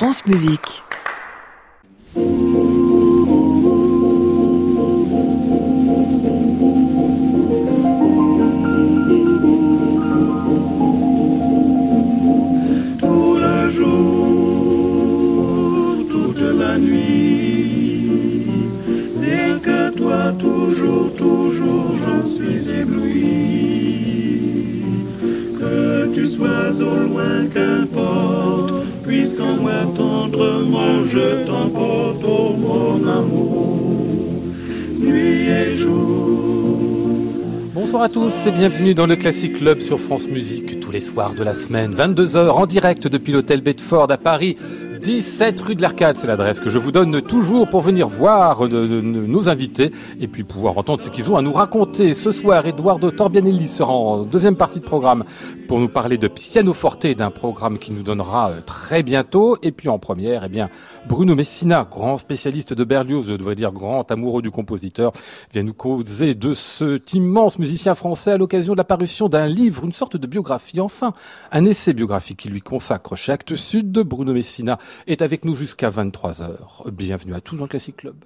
France Musique. Tous et bienvenue dans le Classic Club sur France Musique tous les soirs de la semaine, 22h en direct depuis l'hôtel Bedford à Paris. 17 rue de l'Arcade, c'est l'adresse que je vous donne toujours pour venir voir de nos invités et puis pouvoir entendre ce qu'ils ont à nous raconter. Ce soir, Eduardo Torbianelli sera en deuxième partie de programme pour nous parler de piano forte d'un programme qui nous donnera euh, très bientôt. Et puis en première, eh bien, Bruno Messina, grand spécialiste de Berlioz, je devrais dire grand amoureux du compositeur, vient nous causer de cet immense musicien français à l'occasion de la parution d'un livre, une sorte de biographie, enfin, un essai biographique qui lui consacre Actes Sud de Bruno Messina est avec nous jusqu'à 23h. Bienvenue à tous dans le Classic Club.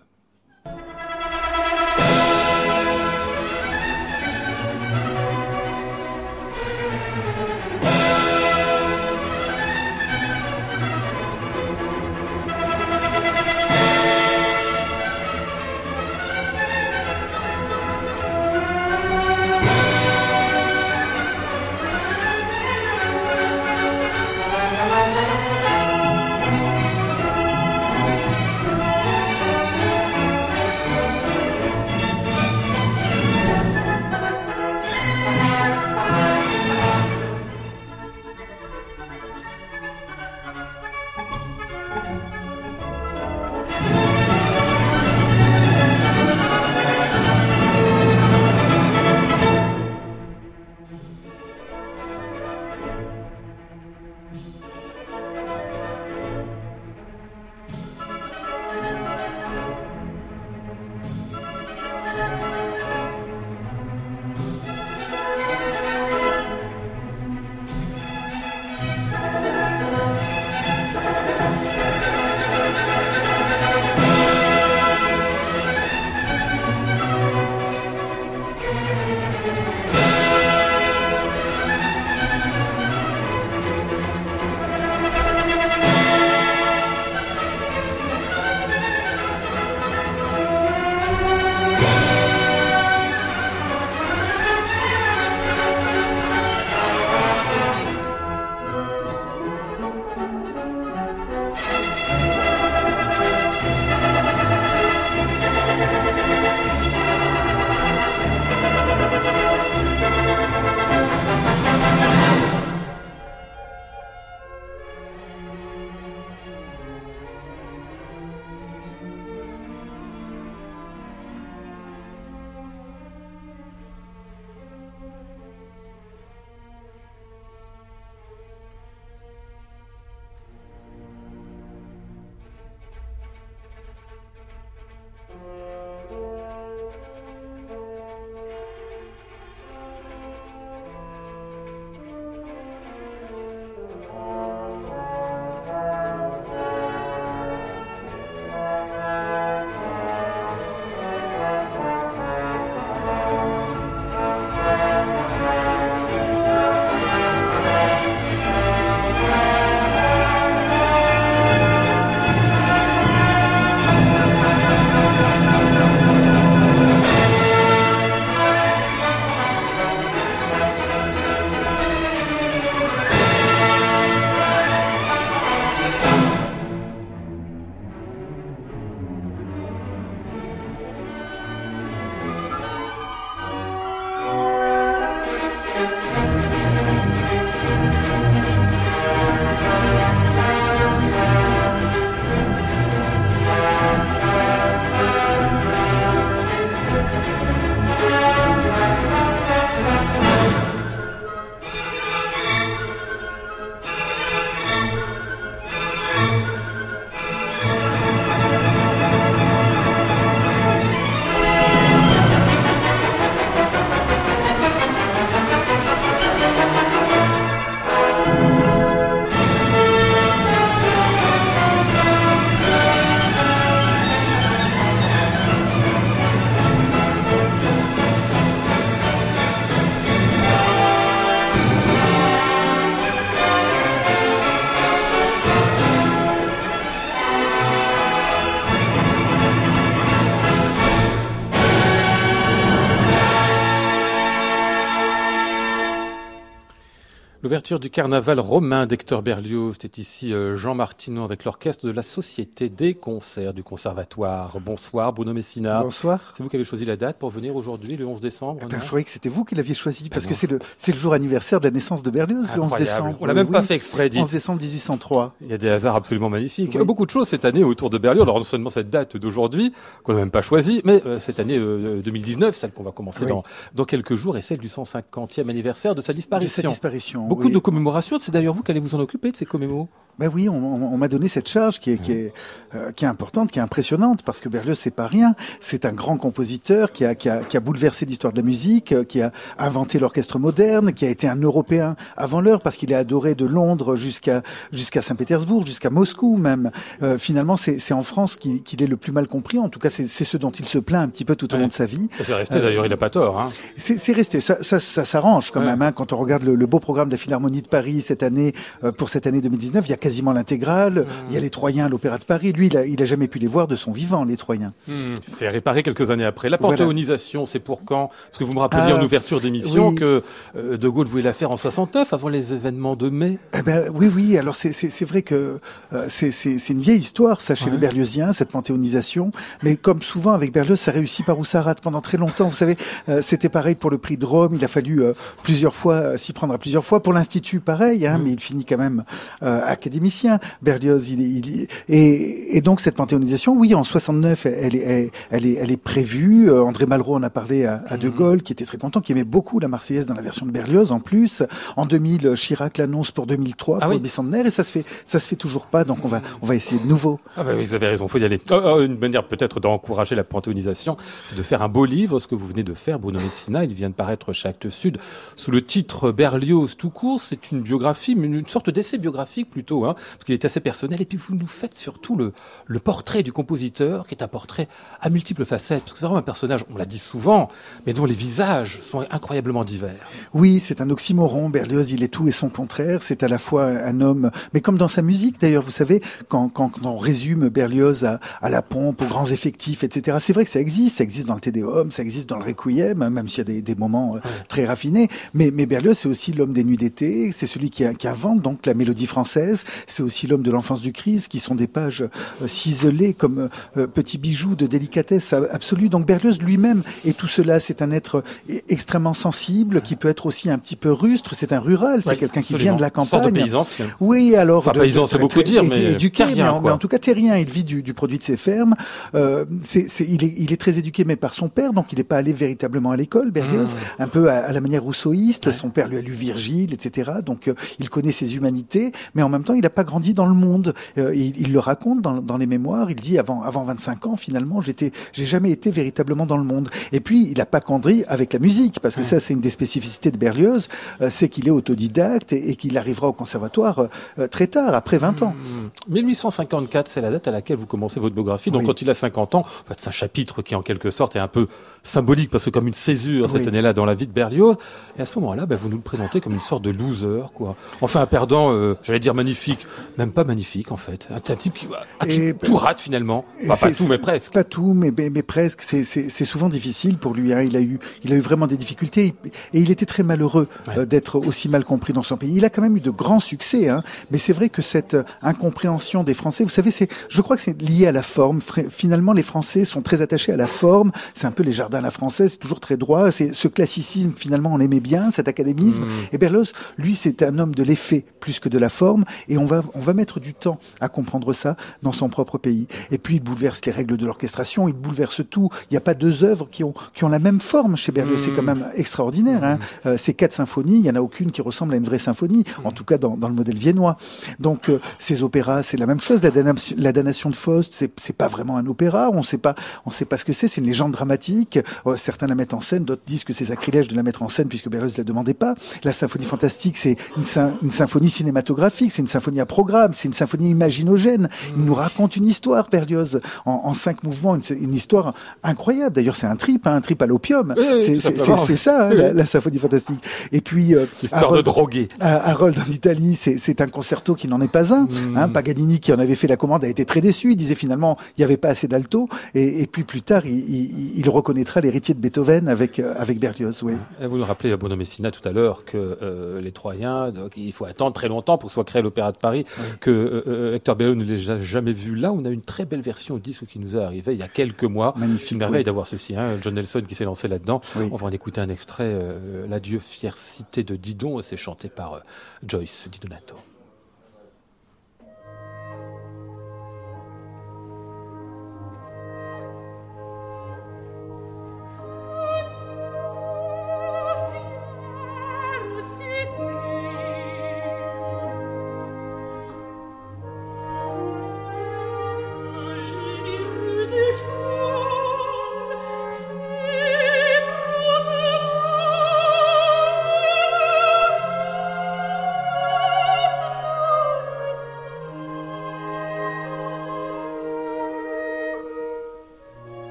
L'ouverture du carnaval romain d'Hector Berlioz, c'était ici euh, Jean Martineau avec l'orchestre de la Société des concerts du Conservatoire. Bonsoir Bruno Messina. Bonsoir. C'est vous qui avez choisi la date pour venir aujourd'hui, le 11 décembre eh ben, Je croyais que c'était vous qui l'aviez choisi, parce que c'est le, le jour anniversaire de la naissance de Berlioz, le 11 décembre. On l'a même pas fait exprès, dit. 11 décembre 1803. Il y a des hasards absolument magnifiques. Beaucoup de choses cette année autour de Berlioz. Alors non seulement cette date d'aujourd'hui, qu'on n'a même pas choisie, mais euh, cette année 2019, celle qu'on va commencer dans, dans quelques jours, et celle du 150e anniversaire de sa disparition. De sa disparition Beaucoup de commémorations. C'est d'ailleurs vous qui allez vous en occuper de ces commémorations ben oui, on, m'a donné cette charge qui est, qui, est, euh, qui est importante, qui est impressionnante, parce que Berlioz, c'est pas rien. C'est un grand compositeur qui a, qui a, qui a bouleversé l'histoire de la musique, euh, qui a inventé l'orchestre moderne, qui a été un Européen avant l'heure, parce qu'il est adoré de Londres jusqu'à jusqu'à Saint-Pétersbourg, jusqu'à Moscou même. Euh, finalement, c'est en France qu'il est le plus mal compris. En tout cas, c'est ce dont il se plaint un petit peu tout au long de sa vie. C'est resté, d'ailleurs, il n'a pas tort. Hein. C'est resté. Ça, ça, ça s'arrange quand même. Hein, quand on regarde le, le, beau programme de la Philharmonie de Paris cette année, pour cette année 2019, il y a quasiment l'intégrale. Mmh. Il y a les Troyens à l'Opéra de Paris. Lui, il a, il a, jamais pu les voir de son vivant, les Troyens. Mmh. C'est réparé quelques années après. La panthéonisation, c'est pour quand? Parce que vous me rappeliez en ah, ouverture d'émission que euh, De Gaulle voulait la faire en 69, avant les événements de mai. Eh ben, oui, oui. Alors c'est vrai que euh, c'est une vieille histoire, ça, chez les Berlioziens, cette panthéonisation. Mais comme souvent avec Berlioz, ça réussit par où ça rate pendant très longtemps. Vous savez, euh, c'était pareil pour le prix de Rome. Il a fallu plusieurs fois s'y prendre à plusieurs fois. Pour l'Institut, pareil, hein, mmh. mais il finit quand même académicien. Berlioz. Il, il, et, et, donc cette panthéonisation, oui, en 69, elle est, elle est, elle est prévue. Euh, André Malraux en a parlé à, à, De mhm. Gaulle, qui était très content, qui aimait beaucoup la Marseillaise dans la version de Berlioz. En plus, en 2000, Chirac l'annonce pour 2003 ah pour le bicentenaire, et ça se fait, ça se fait toujours pas. Donc on va, on va essayer de nouveau. Ah bah vous avez raison, faut y aller. Oh, oh, une manière peut-être d'encourager la panthéonisation, c'est de faire un beau livre, ce que vous venez de faire, Bruno Messina. Il vient de paraître chez Actes Sud sous le titre Berlioz tout court. C'est une biographie, une sorte d'essai biographique plutôt, hein, parce qu'il est assez personnel. Et puis vous nous faites surtout le, le portrait du compositeur, qui est un portrait à multiples facettes. Parce que c'est vraiment un personnage, on l'a dit souvent, mais dont les visages sont incroyablement divers. Oui, c'est un oxymoron. Berlioz, il est tout et son contraire. C'est à la fois un homme, mais comme dans sa musique d'ailleurs, vous savez, quand, quand, on résume Berlioz à, à, la pompe, aux grands effectifs, etc. C'est vrai que ça existe, ça existe dans le Tédéum, ça existe dans le Requiem, même s'il y a des, des moments euh, très raffinés. Mais, mais Berlioz, c'est aussi l'homme des nuits d'été, c'est celui qui, qui invente donc la mélodie française, c'est aussi l'homme de l'enfance du Christ, qui sont des pages euh, ciselées comme euh, petits bijoux de délicatesse absolue. Donc Berlioz lui-même et tout cela, c'est un être extrêmement sensible, qui peut être aussi un petit peu rustre. C'est un rural, c'est quelqu'un qui vient de la campagne. De paysan. Oui, alors enfin, paysan, c'est beaucoup dire, mais éduqué, mais, en, tout cas terrien. Il vit du, du produit de ses fermes. Euh, c'est, il, est, il est très éduqué, mais par son père, donc il n'est pas allé véritablement à l'école. Berlioz, mmh. un peu à, la manière rousseauiste. Son père lui a lu Virgile, etc. Donc euh, il connaît ses humanités, mais en même temps, il n'a pas grandi dans le monde. Euh, il, il, le raconte dans, dans, les mémoires. Il dit avant avant 25 ans, finalement, j'étais, j'ai jamais été véritablement dans le monde. Et puis il a pas grandi avec la musique, parce que ça, c'est une des spécificités de Berlioz, euh, c'est qu'il est autodidacte et, qu'il arrivera au conservatoire très tard, après 20 ans. 1854, c'est la date à laquelle vous commencez votre biographie. Donc quand il a 50 ans, en fait, c'est un chapitre qui en quelque sorte est un peu symbolique parce que comme une césure cette année-là dans la vie de Berlioz. Et à ce moment-là, ben, vous nous le présentez comme une sorte de loser, quoi. Enfin, un perdant, euh, j'allais dire magnifique, même pas magnifique en fait. Un, type qui, qui tout rate finalement. pas tout, mais presque. Pas tout, mais, mais, presque. C'est souvent difficile pour lui. Hein. Il a eu, il a eu vraiment des difficultés et il était très malheureux euh, d'être aussi mal compris dans son pays. Il a quand même eu de grands succès, hein. mais c'est vrai que cette incompréhension des Français, vous savez, c'est, je crois que c'est lié à la forme. Finalement, les Français sont très attachés à la forme. C'est un peu les jardins à la française, c'est toujours très droit. C'est ce classicisme finalement, on l'aimait bien, cet académisme. Mmh. Et Berlioz, lui, c'est un homme de l'effet plus que de la forme, et on va on va mettre du temps à comprendre ça dans son propre pays. Et puis il bouleverse les règles de l'orchestration, il bouleverse tout. Il n'y a pas deux œuvres qui ont qui ont la même forme chez Berlioz. C'est quand mmh. même extraordinaire. Hein. Mmh. Euh, ces quatre symphonies, il y en a aucune qui ressemble à une vraie symphonie, en tout cas dans, dans le modèle viennois. Donc euh, ces opéras, c'est la même chose. La, damnation, la damnation de Faust, c'est c'est pas vraiment un opéra. On sait pas on sait pas ce que c'est. C'est une légende dramatique. Oh, certains la mettent en scène, d'autres disent que c'est sacrilège de la mettre en scène puisque Berlioz ne la demandait pas. La symphonie fantastique, c'est une, symphonie cinématographique, c'est une symphonie à programme, c'est une symphonie imaginogène. Il nous raconte une histoire, Berlioz, en, cinq mouvements, une, histoire incroyable. D'ailleurs, c'est un trip, hein, un trip à l'opium. c'est ça, hein, la, symphonie fantastique. Et puis, euh, histoire de droguer. Harold en Italie, c'est un concerto qui n'en est pas un, mmh. hein, Paganini, qui en avait fait la commande, a été très déçu. Il disait finalement, il n'y avait pas assez d'alto. Et, puis plus tard, il, reconnaîtra l'héritier de Beethoven avec, euh, avec Berlioz. Oui. vous nous rappelez, Bruno Messina, tout à l'heure, que euh, les Troyens, donc, il faut attendre très longtemps pour soit créer l'Opéra de Paris, que euh, Hector Berlioz ne l'a jamais vu. Là, on a une très belle version au disque qui nous est arrivé il y a quelques mois. Magnifique. Une merveille d'avoir ceci. Hein, John Nelson qui s'est lancé là-dedans. On va en écouter un extrait, L'adieu fière cité de Didon. C'est chanté par Joyce Di Donato.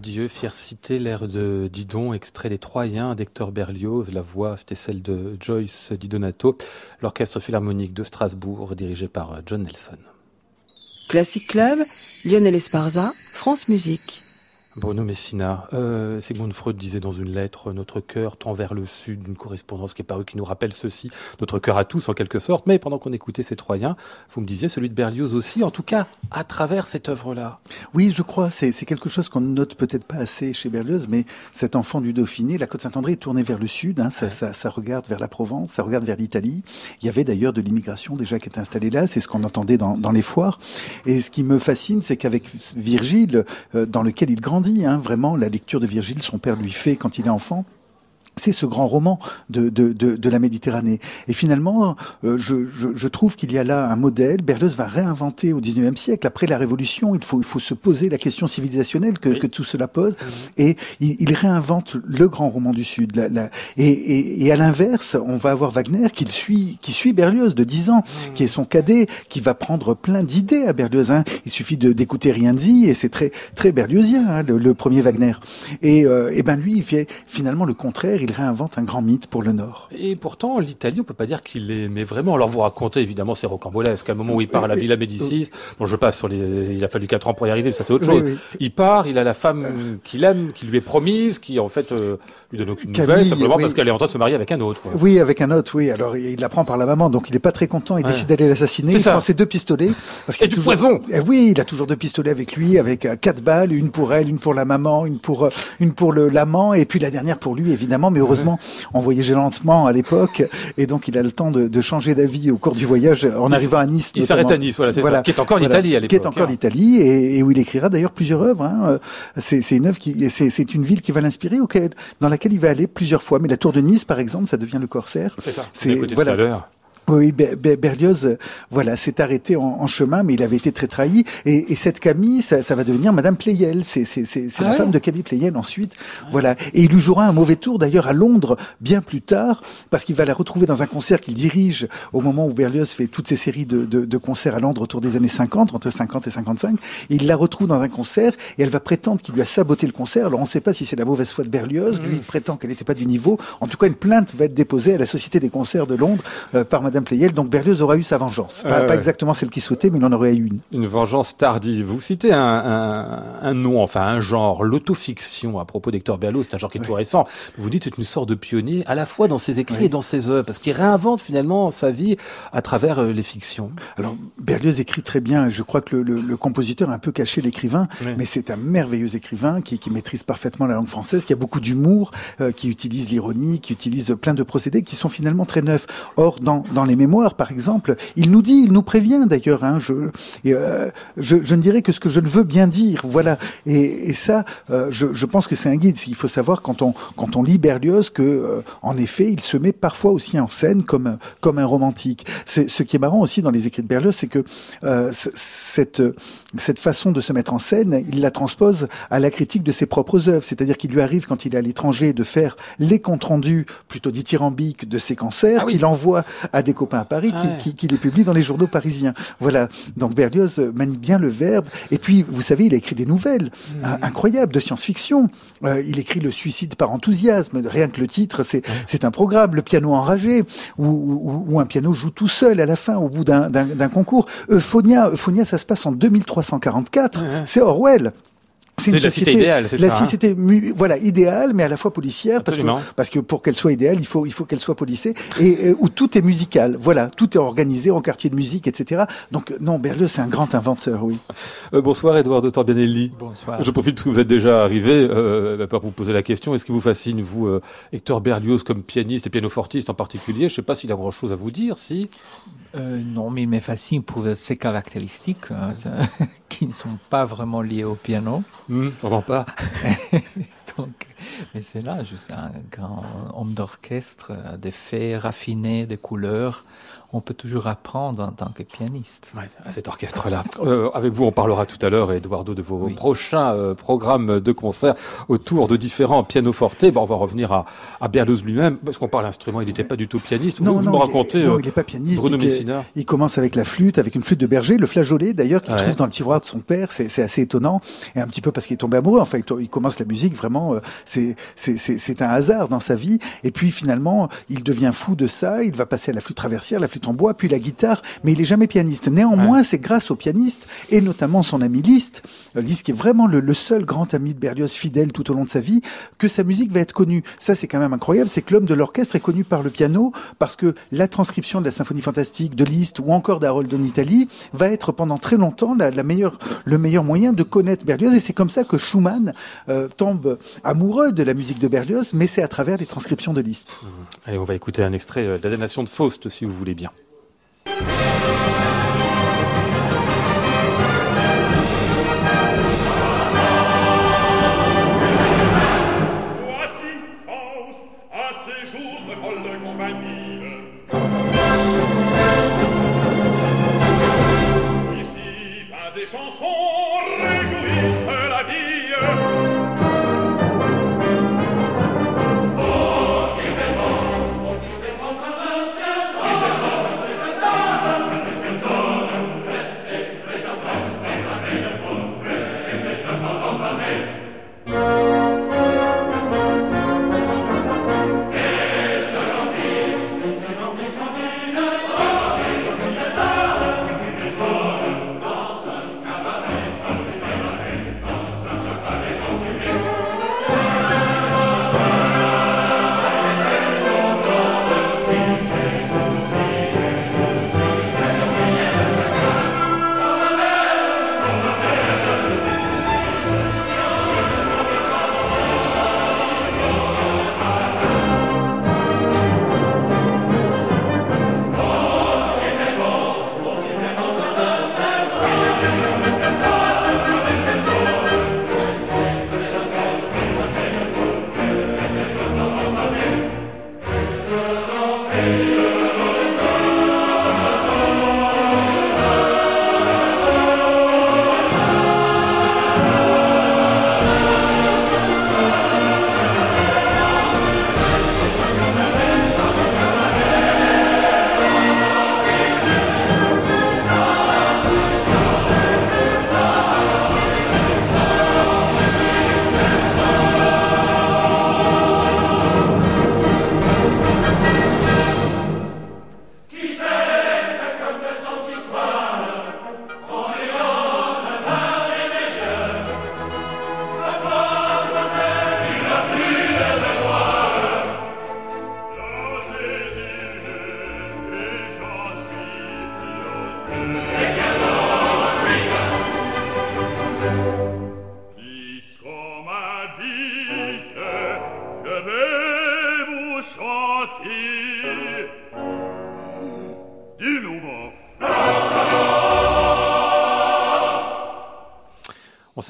Adieu, fière l'air de Didon, extrait des Troyens d'Hector Berlioz. La voix, c'était celle de Joyce Di Donato. L'orchestre philharmonique de Strasbourg, dirigé par John Nelson. Classic Club, Lionel Esparza, France Musique. Bruno Messina, euh, Sigmund Freud disait dans une lettre Notre cœur tend vers le sud, une correspondance qui est parue qui nous rappelle ceci, notre cœur à tous en quelque sorte, mais pendant qu'on écoutait ces Troyens, vous me disiez celui de Berlioz aussi, en tout cas à travers cette œuvre-là. Oui, je crois, c'est quelque chose qu'on ne note peut-être pas assez chez Berlioz, mais cet enfant du Dauphiné, la côte Saint-André est tournée vers le sud, hein, ça, ça, ça, regarde vers la Provence, ça regarde vers l'Italie. Il y avait d'ailleurs de l'immigration déjà qui était installée là, c'est ce qu'on entendait dans, dans, les foires. Et ce qui me fascine, c'est qu'avec Virgile, euh, dans lequel il grandit, Hein, vraiment la lecture de Virgile, son père lui fait quand il est enfant c'est ce grand roman de, de, de, de, la Méditerranée. Et finalement, euh, je, je, je, trouve qu'il y a là un modèle. Berlioz va réinventer au XIXe siècle, après la Révolution, il faut, il faut se poser la question civilisationnelle que, que tout cela pose. Et il, il, réinvente le grand roman du Sud. La, la, et, et, et, à l'inverse, on va avoir Wagner qui suit, qui suit Berlioz de 10 ans, mmh. qui est son cadet, qui va prendre plein d'idées à Berlioz. Hein. Il suffit d'écouter rien dit et c'est très très berliozien hein, le, le, premier Wagner. Et, euh, et ben lui, il fait finalement le contraire il réinvente un grand mythe pour le Nord. Et pourtant, l'Italie, on peut pas dire qu'il l'aimait vraiment. Alors vous racontez, évidemment, c'est rocambolesque. À un moment où il part à la Villa Médicis, bon, je passe sur les, il a fallu quatre ans pour y arriver, ça c'est autre chose. Oui, oui. Il part, il a la femme qu'il aime, qui lui est promise, qui en fait euh, lui donne aucune Camille, nouvelle, simplement oui. parce qu'elle est en train de se marier avec un autre. Quoi. Oui, avec un autre, oui. Alors il l'apprend par la maman, donc il est pas très content. Il ouais. décide d'aller l'assassiner. Il ça. prend ses deux pistolets. Parce qu'il a du toujours... poison. Eh oui, il a toujours deux pistolets avec lui, avec euh, quatre balles, une pour elle, une pour la maman, une pour euh, une pour le l'amant, et puis la dernière pour lui, évidemment. Mais heureusement, on voyageait lentement à l'époque, et donc il a le temps de, de changer d'avis au cours du voyage en arrivant à Nice. Il s'arrête à Nice, voilà, c'est voilà. ça. Qui est encore voilà. l'Italie à l'époque. Qui est encore l'Italie, et, et, où il écrira d'ailleurs plusieurs œuvres. Hein. C'est une œuvre qui, c'est une ville qui va l'inspirer, dans laquelle il va aller plusieurs fois. Mais la Tour de Nice, par exemple, ça devient le Corsaire. C'est ça. C'est voilà. Oui, Berlioz, voilà, s'est arrêté en, en, chemin, mais il avait été très trahi. Et, et cette Camille, ça, ça, va devenir Madame Pleyel. C'est ah la femme de Camille Pleyel ensuite. Ah. Voilà. Et il lui jouera un mauvais tour d'ailleurs à Londres bien plus tard, parce qu'il va la retrouver dans un concert qu'il dirige au moment où Berlioz fait toutes ces séries de, de, de, concerts à Londres autour des années 50, entre 50 et 55. Et il la retrouve dans un concert et elle va prétendre qu'il lui a saboté le concert. Alors on ne sait pas si c'est la mauvaise foi de Berlioz. Lui il prétend qu'elle n'était pas du niveau. En tout cas, une plainte va être déposée à la Société des concerts de Londres euh, par Madame Pleyel. Donc Berlioz aura eu sa vengeance. Pas, euh, pas, exactement celle qu'il souhaitait, mais il en aurait eu une. Une vengeance tardive. Vous citez un, un, un nom, enfin un genre, l'autofiction à propos d'Hector Berlioz. C'est un genre qui est ouais. tout récent. Vous dites c'est une sorte de pionnier à la fois dans ses écrits ouais. et dans ses œuvres, parce qu'il réinvente finalement sa vie à travers euh, les fictions. Alors Berlioz écrit très bien. Je crois que le, le, le compositeur a un peu caché l'écrivain, ouais. mais c'est un merveilleux écrivain qui, qui, maîtrise parfaitement la langue française, qui a beaucoup d'humour, euh, qui utilise l'ironie, qui utilise plein de procédés qui sont finalement très neufs. Or dans, dans les mémoires par exemple, il nous dit, il nous prévient d'ailleurs. Hein, je, euh, je, je, ne dirais que ce que je ne veux bien dire. Voilà. Et, et ça, euh, je, je, pense que c'est un guide. Il faut savoir quand on quand on lit Berlioz que, euh, en effet, il se met parfois aussi en scène comme comme un romantique. C'est ce qui est marrant aussi dans les écrits de Berlioz, c'est que cette cette façon de se mettre en scène, il la transpose à la critique de ses propres œuvres. C'est-à-dire qu'il lui arrive quand il est à l'étranger de faire les comptes rendus plutôt dithyrambiques de ses concerts, ah oui. qu'il envoie à des copains à Paris, ah qui, qui, qui, les publie dans les journaux parisiens. Voilà. Donc Berlioz manie bien le verbe. Et puis, vous savez, il a écrit des nouvelles mmh. incroyables de science-fiction. Euh, il écrit Le suicide par enthousiasme. Rien que le titre, c'est c'est un programme. Le piano enragé, où, où, où, un piano joue tout seul à la fin, au bout d'un concours. Euphonia, Euphonia, ça se passe en 2344. C'est Orwell. C'est la cité idéale, c'est ça. La cité, hein voilà, idéale, mais à la fois policière, parce que, parce que pour qu'elle soit idéale, il faut, il faut qu'elle soit policée, et euh, où tout est musical. Voilà, tout est organisé en quartier de musique, etc. Donc, non, Berlioz, c'est un grand inventeur, oui. Euh, bonsoir, Edouard de Torbianelli. Bonsoir. Je profite parce que vous êtes déjà arrivé, euh, pour vous poser la question. Est-ce qui vous fascine, vous, euh, Hector Berlioz, comme pianiste et pianofortiste en particulier? Je ne sais pas s'il a grand chose à vous dire, si. Euh, non, mais il me fascine pour ses caractéristiques hein, qui ne sont pas vraiment liées au piano. Mmh, vraiment pas. Donc, mais c'est là juste un grand homme d'orchestre, des faits raffinés, des couleurs on peut toujours apprendre en tant que pianiste. Ouais, à cet orchestre-là. Euh, avec vous, on parlera tout à l'heure, Eduardo, de vos oui. prochains euh, programmes de concert autour de différents pianofortes. Bon, on va revenir à, à Berlioz lui-même, parce qu'on parle instrument, il n'était pas du tout pianiste. Non, vous, non, vous me racontez. Non, il n'est pas pianiste. Bruno il, Messina. Il commence avec la flûte, avec une flûte de berger, le flageolet d'ailleurs, qu'il ouais. trouve dans le tiroir de son père. C'est assez étonnant. Et un petit peu parce qu'il est tombé amoureux. Enfin, il commence la musique vraiment, euh, c'est un hasard dans sa vie. Et puis finalement, il devient fou de ça. Il va passer à la flûte traversière, la flûte en bois, puis la guitare mais il est jamais pianiste. Néanmoins, ouais. c'est grâce au pianiste et notamment son ami Liszt, euh, Liszt qui est vraiment le, le, seul grand ami de Berlioz fidèle tout au long de sa vie, que sa musique va être connue. Ça, c'est quand même incroyable. C'est que l'homme de l'orchestre est connu par le piano parce que la transcription de la symphonie fantastique de Liszt ou encore d'Harold en Italie va être pendant très longtemps la, la meilleure, le meilleur moyen de connaître Berlioz. Et c'est comme ça que Schumann euh, tombe amoureux de la musique de Berlioz, mais c'est à travers les transcriptions de Liszt. Allez, on va écouter un extrait euh, de la de Faust, si vous voulez bien.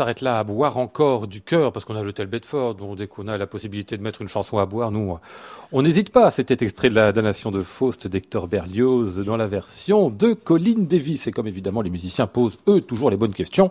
S'arrête là à boire encore du cœur parce qu'on a l'hôtel Bedford, dont dès qu'on a la possibilité de mettre une chanson à boire, nous, on n'hésite pas. C'était extrait de la damnation de Faust d'Hector Berlioz dans la version de Colin Davis. Et comme évidemment les musiciens posent eux toujours les bonnes questions,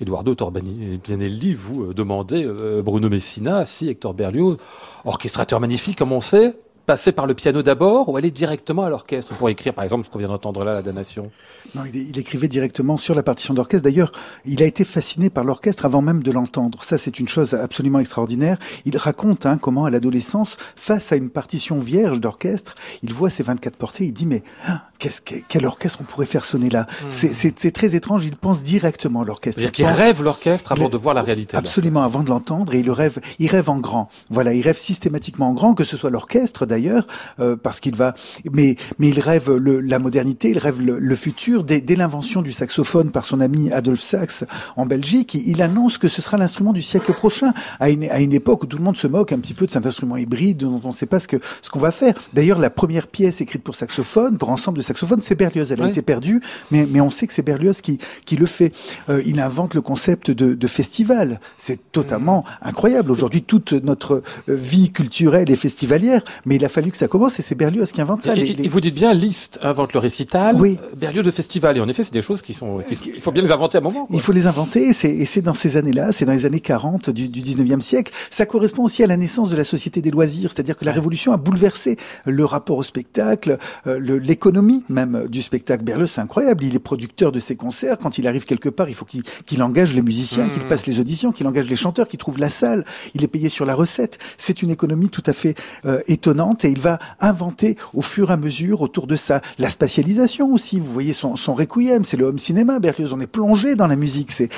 Eduardo Torbianelli vous euh, demandez euh, Bruno Messina si Hector Berlioz, orchestrateur magnifique comme on sait, passer par le piano d'abord ou aller directement à l'orchestre pour écrire, par exemple, ce qu'on vient d'entendre là, la damnation? Non, il, écrivait directement sur la partition d'orchestre. D'ailleurs, il a été fasciné par l'orchestre avant même de l'entendre. Ça, c'est une chose absolument extraordinaire. Il raconte hein, comment, à l'adolescence, face à une partition vierge d'orchestre, il voit ses 24 portées, il dit, mais hein, qu'est-ce que, quel orchestre on pourrait faire sonner là? Mmh. C'est très étrange, il pense directement à l'orchestre. C'est-à-dire qu'il rêve l'orchestre avant de voir la réalité. Absolument, avant de l'entendre, et il rêve, il rêve en grand. Voilà, il rêve systématiquement en grand, que ce soit l'orchestre d'ailleurs, euh, parce qu'il va, mais mais il rêve le, la modernité, il rêve le, le futur. Dès, dès l'invention du saxophone par son ami Adolphe Sax en Belgique, il, il annonce que ce sera l'instrument du siècle prochain, à une, à une époque où tout le monde se moque un petit peu de cet instrument hybride dont on ne sait pas ce que ce qu'on va faire. D'ailleurs, la première pièce écrite pour saxophone, pour ensemble de saxophone, c'est Berlioz. Elle a été perdue, mais mais on sait que c'est Berlioz qui qui le fait. Euh, il invente le concept de, de festival. C'est totalement mmh. incroyable. Aujourd'hui, toute notre vie culturelle est festivalière, mais il a fallu que ça commence et c'est Berlioz qui invente ça. Et, les, les... vous dites bien, Liszt invente le récital, oui. Berlioz le festival. Et en effet, c'est des choses qui sont, qui sont, il faut bien les inventer à un moment. Quoi. Il faut les inventer et c'est dans ces années-là, c'est dans les années 40 du, du 19e siècle. Ça correspond aussi à la naissance de la société des loisirs, c'est-à-dire que la Révolution a bouleversé le rapport au spectacle, euh, l'économie même du spectacle. Berlioz, c'est incroyable. Il est producteur de ses concerts. Quand il arrive quelque part, il faut qu'il qu engage les musiciens, mmh. qu'il passe les auditions, qu'il engage les chanteurs, qu'il trouve la salle. Il est payé sur la recette. C'est une économie tout à fait euh, étonnante et il va inventer au fur et à mesure autour de ça. La spatialisation aussi, vous voyez son, son requiem, c'est le home cinéma, Berlioz, on est plongé dans la musique, c'est,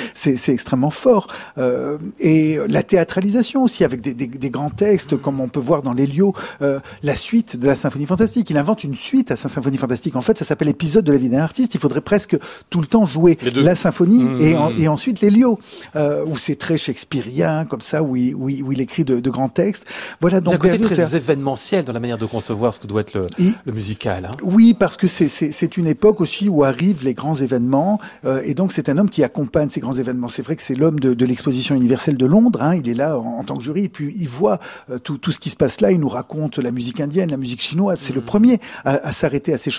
extrêmement fort. Euh, et la théâtralisation aussi, avec des, des, des, grands textes, comme on peut voir dans l'Hélio, euh, la suite de la symphonie fantastique. Il invente une suite à sa symphonie fantastique. En fait, ça s'appelle épisode de la vie d'un artiste. Il faudrait presque tout le temps jouer la symphonie mmh. et, en, et ensuite l'Hélio, euh, où c'est très shakespearien, comme ça, où il, où il, où il écrit de, de, grands textes. Voilà, donc il y a un côté très événementiel dans la manière de concevoir ce que doit être le, et, le musical. Hein. Oui, parce que c'est une époque aussi où arrivent les grands événements, euh, et donc c'est un homme qui accompagne ces grands événements. C'est vrai que c'est l'homme de, de l'exposition universelle de Londres, hein, il est là en, en, tant que jury, et puis il voit euh, tout, tout, ce qui se passe là, il nous raconte la musique indienne, la musique chinoise, c'est mmh. le premier à, à s'arrêter à ces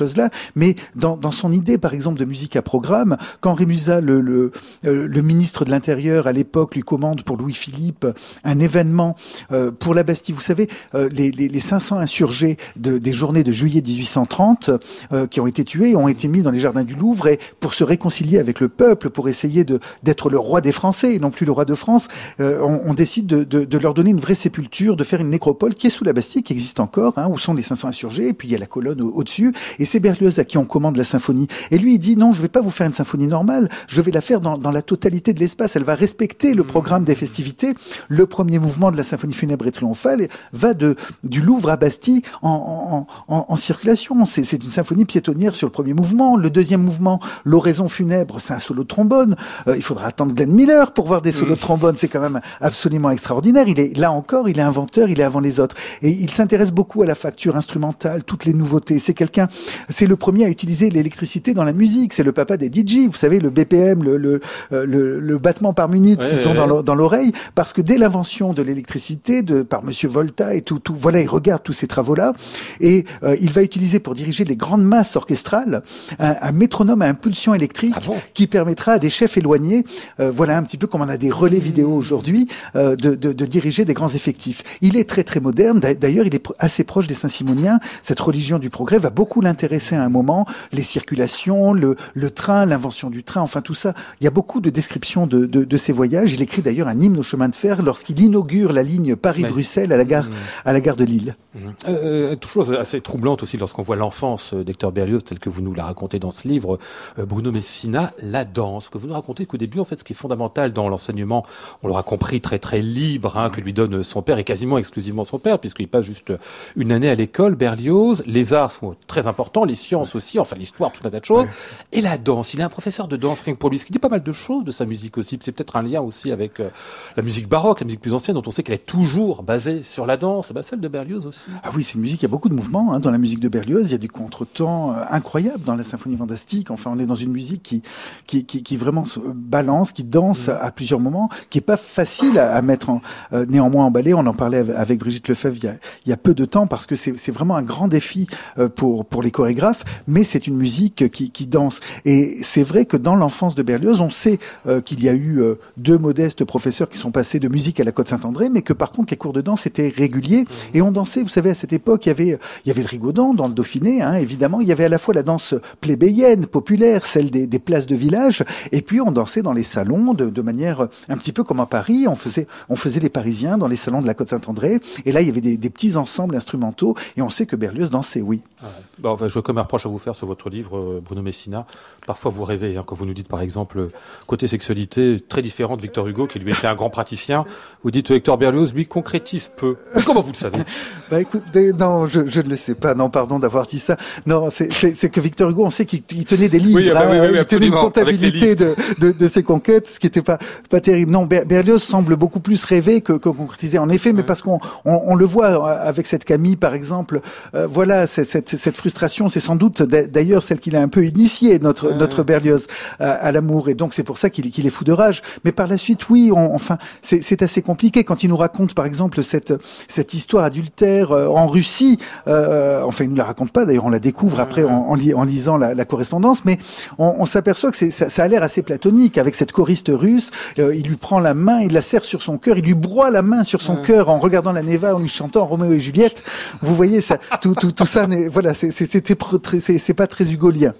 mais dans, son idée, par exemple, de musique à programme, quand Rémusat, euh, le ministre de l'Intérieur à l'époque, lui commande pour Louis-Philippe un événement euh, pour la Bastille, vous savez, les, les, les 500 insurgés de, des journées de juillet 1830 euh, qui ont été tués ont été mis dans les jardins du Louvre et pour se réconcilier avec le peuple, pour essayer d'être le roi des Français et non plus le roi de France, euh, on, décide de, leur donner une vraie sépulture, de faire une nécropole qui est sous la Bastille, qui existe encore, hein, où sont les 500 insurgés, et puis il y a la colonne au-dessus, au et c'est Berlioz à qui on commande la symphonie. Et lui, il dit non, je vais pas vous faire une symphonie normale, je vais la faire dans, dans la totalité de l'espace. Elle va respecter le programme des festivités. Le premier mouvement de la symphonie funèbre et triomphale va de du Louvre à Bastille en, en, en, en circulation. C'est une symphonie piétonnière sur le premier mouvement. Le deuxième mouvement, l'oraison funèbre, c'est un solo de trombone. Euh, il faudra attendre Glenn Miller pour voir des solos mmh. de trombone. C'est quand même absolument extraordinaire. Il est là encore, il est inventeur, il est avant les autres. Et il s'intéresse beaucoup à la facture instrumentale, toutes les nouveautés. C'est quelqu'un, c'est le premier à utiliser l'électricité dans la musique. C'est le papa des DJ. Vous savez, le BPM, le, le, euh, le, le battement par minute ouais, qu'ils ouais, ont dans l'oreille. Parce que dès l'invention de l'électricité, de par Monsieur Volta et tout, tout, voilà, il regarde tous ces travaux-là et euh, il va utiliser pour diriger les grandes masses orchestrales un, un métronome à impulsion électrique ah bon? qui permettra à des chefs éloignés, euh, voilà un petit peu comme on a des relais vidéo aujourd'hui, euh, de, de, de, diriger des grands effectifs. Il est très très moderne. D'ailleurs, il est assez proche des Saint-Simoniens. Cette religion du progrès va beaucoup l'intéresser à un moment. Les circulations, le, le train, l'invention du train, enfin tout ça. Il y a beaucoup de descriptions de, de, de ses voyages. Il écrit d'ailleurs un hymne au chemin de fer lorsqu'il inaugure la ligne Paris-Bruxelles à la gare, à la gare de Lille. Mmh. Euh, chose assez troublante aussi lorsqu'on voit l'enfance d'Hector Berlioz tel que vous nous la racontez dans ce livre, euh, Bruno Messina, la danse. Que vous nous racontez qu'au début, en fait, ce qui est fondamental dans l'enseignement, on l'aura compris, très très libre, hein, que lui donne son père et quasiment exclusivement son père, puisqu'il passe juste une année à l'école, Berlioz. Les arts sont très importants, les les sciences aussi, enfin l'histoire, tout un tas de choses. Et la danse, il est un professeur de danse rien que pour lui, ce qui dit pas mal de choses de sa musique aussi. C'est peut-être un lien aussi avec euh, la musique baroque, la musique plus ancienne, dont on sait qu'elle est toujours basée sur la danse. Bah, celle de Berlioz aussi. Ah oui, c'est une musique, il y a beaucoup de mouvements hein, dans la musique de Berlioz, il y a du contretemps euh, incroyable dans la symphonie fantastique. Enfin, on est dans une musique qui, qui, qui, qui vraiment se balance, qui danse à, plusieurs moments, qui est pas facile à, à mettre en, euh, néanmoins emballé. On en parlait avec, avec Brigitte Lefebvre il y a, il y a peu de temps parce que c'est vraiment un grand défi euh, pour, pour les chorégraphes, mais c'est une musique qui, qui danse. Et c'est vrai que dans l'enfance de Berlioz, on sait euh, qu'il y a eu euh, deux modestes professeurs qui sont passés de musique à la Côte Saint-André, mais que par contre les cours de danse étaient réguliers et on dansait. Vous savez, à cette époque, il y avait il y avait le rigodon dans le Dauphiné, hein, évidemment. Il y avait à la fois la danse plébéienne, populaire, celle des, des places de village, et puis on dansait dans les salons de, de manière un petit peu comme à Paris. On faisait on faisait les Parisiens dans les salons de la Côte Saint-André, et là il y avait des, des petits ensembles instrumentaux, et on sait que Berlioz dansait, oui. Ouais. Bon, je vois comme un reproche à vous faire sur votre livre, euh, Bruno Messina. Parfois, vous rêvez, hein, quand vous nous dites, par exemple, euh, côté sexualité, très différent de Victor Hugo, qui lui était un grand praticien. Vous dites, Hector Berlioz, lui, concrétise peu. Comment vous le savez? Bah écoutez, non, je, je ne le sais pas. Non, pardon d'avoir dit ça. Non, c'est- que Victor Hugo, on sait qu'il il tenait des livres, Oui, ah bah hein, oui, oui, oui, il tenait une comptabilité de, de, de ses conquêtes, ce qui n'était pas pas terrible. Non, Ber- Berlioz semble beaucoup plus rêver que, que concrétiser. En effet, mais parce qu'on on, on le voit euh, avec cette Camille, par exemple. euh, voilà, cette, cette frustration, c'est sans doute d'a- d'ailleurs celle qu'il a un peu initiée, notre notre Berlioz, à, à l'amour. Et donc c'est pour ça qu'il qu'il est fou de rage. Mais par la suite, oui, on- enfin, c'est c'est assez compliqué quand il nous raconte, par exemple, cette cette histoire adultère euh, en Russie. Euh, enfin, il nous la raconte pas. D'ailleurs, on la découvre après en, en, li- en lisant la, la correspondance. Mais on, on s'aperçoit que c'est- ça, ça a l'air assez platonique avec cette choriste russe. Euh, il lui prend la main, il la serre sur son cœur, il lui broie la main sur son cœur en regardant la Neva, en lui chantant Roméo et Juliette. Vous voyez, ça, tout, tout, tout ça, voilà, c'était c'est pas très hugolien.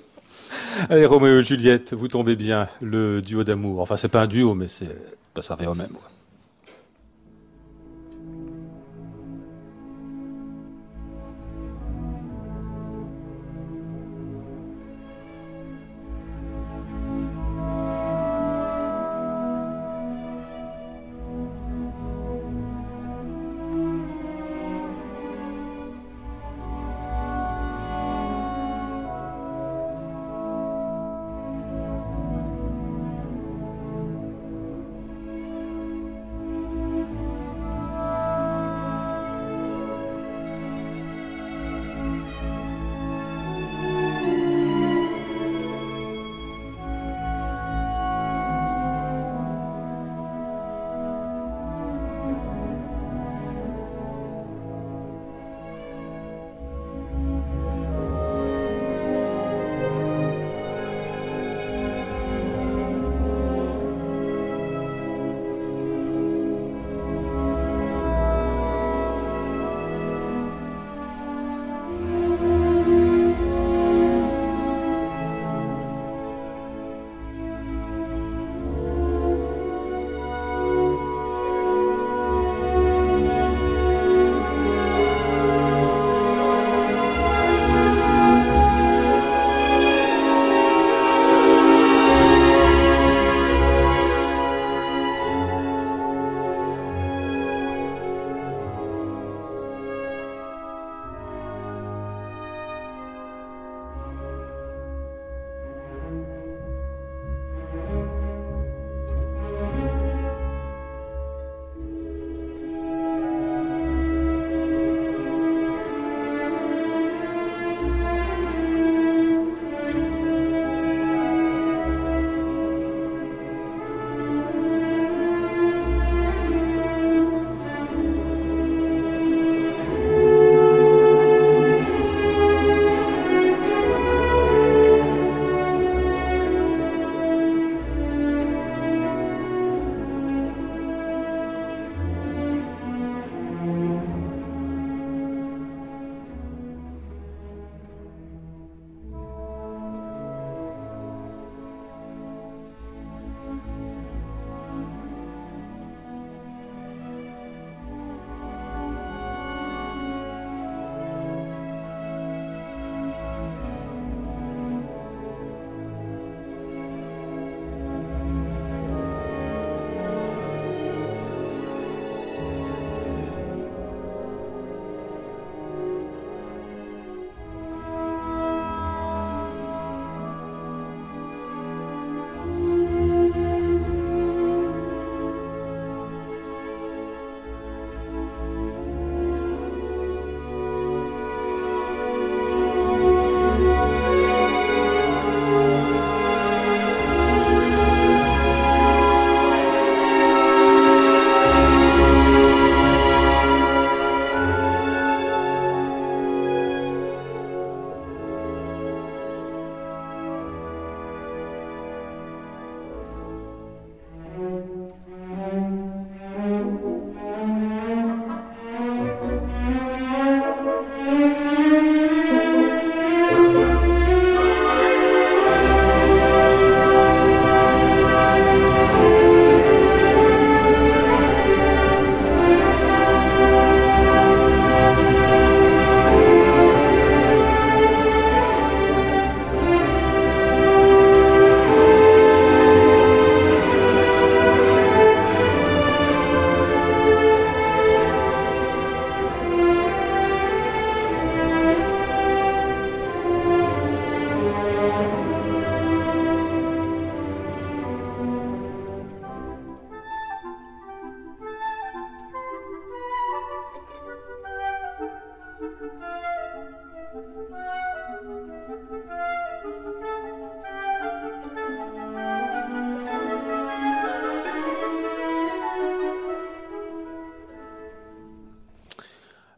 Allez, Roméo et Juliette, vous tombez bien, le duo d'amour. Enfin, c'est pas un duo, mais c'est, ça revient au même. quoi.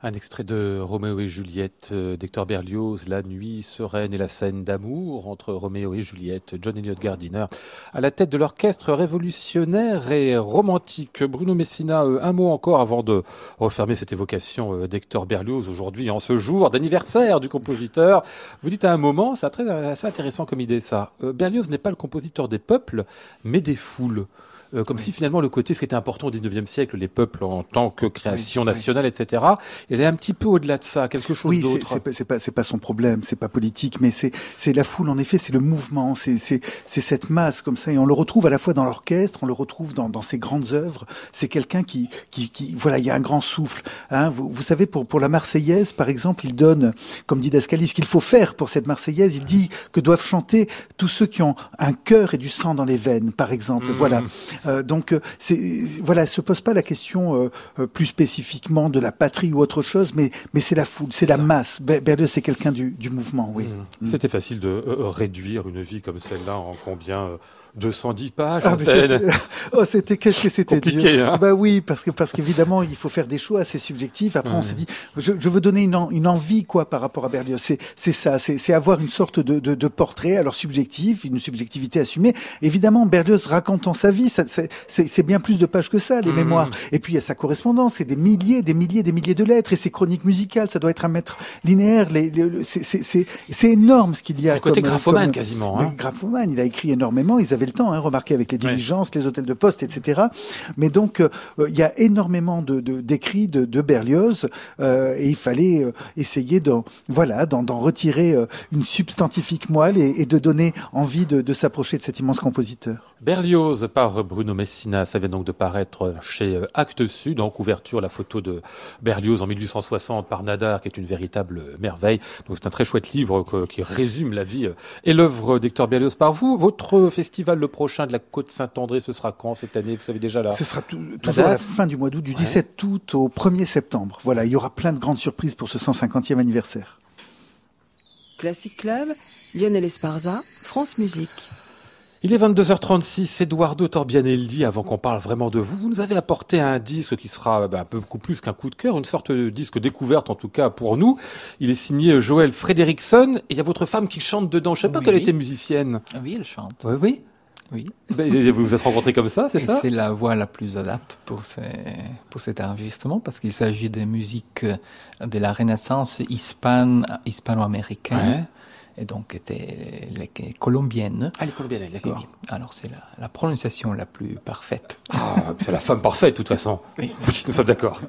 Un extrait de Roméo et Juliette euh, d'Hector Berlioz, La nuit sereine et la scène d'amour entre Roméo et Juliette, John Elliott Gardiner, à la tête de l'orchestre révolutionnaire et romantique. Bruno Messina, euh, un mot encore avant de refermer cette évocation euh, d'Hector Berlioz aujourd'hui, en ce jour d'anniversaire du compositeur. Vous dites à un moment, c'est assez intéressant comme idée ça. Berlioz n'est pas le compositeur des peuples, mais des foules. Euh, comme si finalement le côté, ce qui était important au 19e siècle, les peuples en tant que création nationale, etc., il est un petit peu au-delà de ça, quelque chose d'autre. Oui, c'est pas, c'est pas son problème, c'est pas politique, mais c'est la foule. En effet, c'est le mouvement, c'est cette masse comme ça, et on le retrouve à la fois dans l'orchestre, on le retrouve dans dans ses grandes œuvres. C'est quelqu'un qui qui qui voilà, il y a un grand souffle. Hein, vous, vous savez, pour pour la Marseillaise, par exemple, il donne, comme dit Dascalis, ce qu'il faut faire pour cette Marseillaise. Il dit que doivent chanter tous ceux qui ont un cœur et du sang dans les veines, par exemple. Mmh. Voilà. Euh, donc, euh, c'est voilà, se pose pas la question euh, plus spécifiquement de la patrie ou autre chose, mais mais c'est la foule, c'est la masse. Berlioz, c'est quelqu'un du, du mouvement, oui. Mmh. Mmh. C'était facile de réduire une vie comme celle-là en combien 210 pages. Ah, oh, c'était qu'est-ce que c'était dur. Hein bah oui, parce que parce qu'évidemment il faut faire des choix assez subjectifs. Après on s'est dit, je, je, veux donner une, une envie quoi par rapport à Berlioz. C'est c'est ça, c'est avoir une sorte de, de, de, portrait, alors subjectif, une subjectivité assumée. Évidemment, Berlioz racontant sa vie, c'est bien plus de pages que ça, les mmh. mémoires. Et puis il y a sa correspondance, c'est des milliers, des milliers, des milliers de lettres et ses chroniques musicales. Ça doit être un mètre linéaire. Les, c'est énorme ce qu'il y a. Le côté graphomane quasiment. Hein. Graphomane, il a écrit énormément. Ils avaient le temps, hein, remarquez, avec les diligences, les hôtels de poste, etc. Mais donc, euh, il y a énormément de d'écrits de, de, Berlioz, euh, et il fallait euh, essayer d'en voilà, d'en retirer une substantifique moelle et, et de donner envie de, de s'approcher de cet immense compositeur. Berlioz par Bruno Messina, ça vient donc de paraître chez Actes Sud, en couverture la photo de Berlioz en 1860 par Nadar, qui est une véritable merveille. Donc c'est un très chouette livre qui résume la vie et l'œuvre d'Hector Berlioz par vous. Votre festival le prochain de la Côte Saint-André, ce sera quand cette année? Vous savez déjà là Ce sera toujours à la fin du mois d'août, du 17 août au 1er septembre. Voilà, il y aura plein de grandes surprises pour ce 150e anniversaire. Classic Club, Lionel Esparza, France Musique. Il est 22h36, Eduardo Torbianelli, avant qu'on parle vraiment de vous, vous nous avez apporté un disque qui sera bah, un peu beaucoup plus qu'un coup de cœur, une sorte de disque découverte en tout cas pour nous. Il est signé Joël Frederickson et il y a votre femme qui chante dedans. Je sais pas qu'elle était musicienne. Oui, elle chante. Oui, oui. Oui. Ben, vous vous êtes rencontrés comme ça, c'est ça? C'est la voix la plus adapte pour, ces, pour cet enregistrement parce qu'il s'agit de musique de la Renaissance hispano-américaine et donc était les, colombienne. Ah, les colombiennes, d'accord. Alors c'est la, la, prononciation la plus parfaite. Ah, c'est la femme parfaite, de toute façon. Oui. Nous sommes d'accord.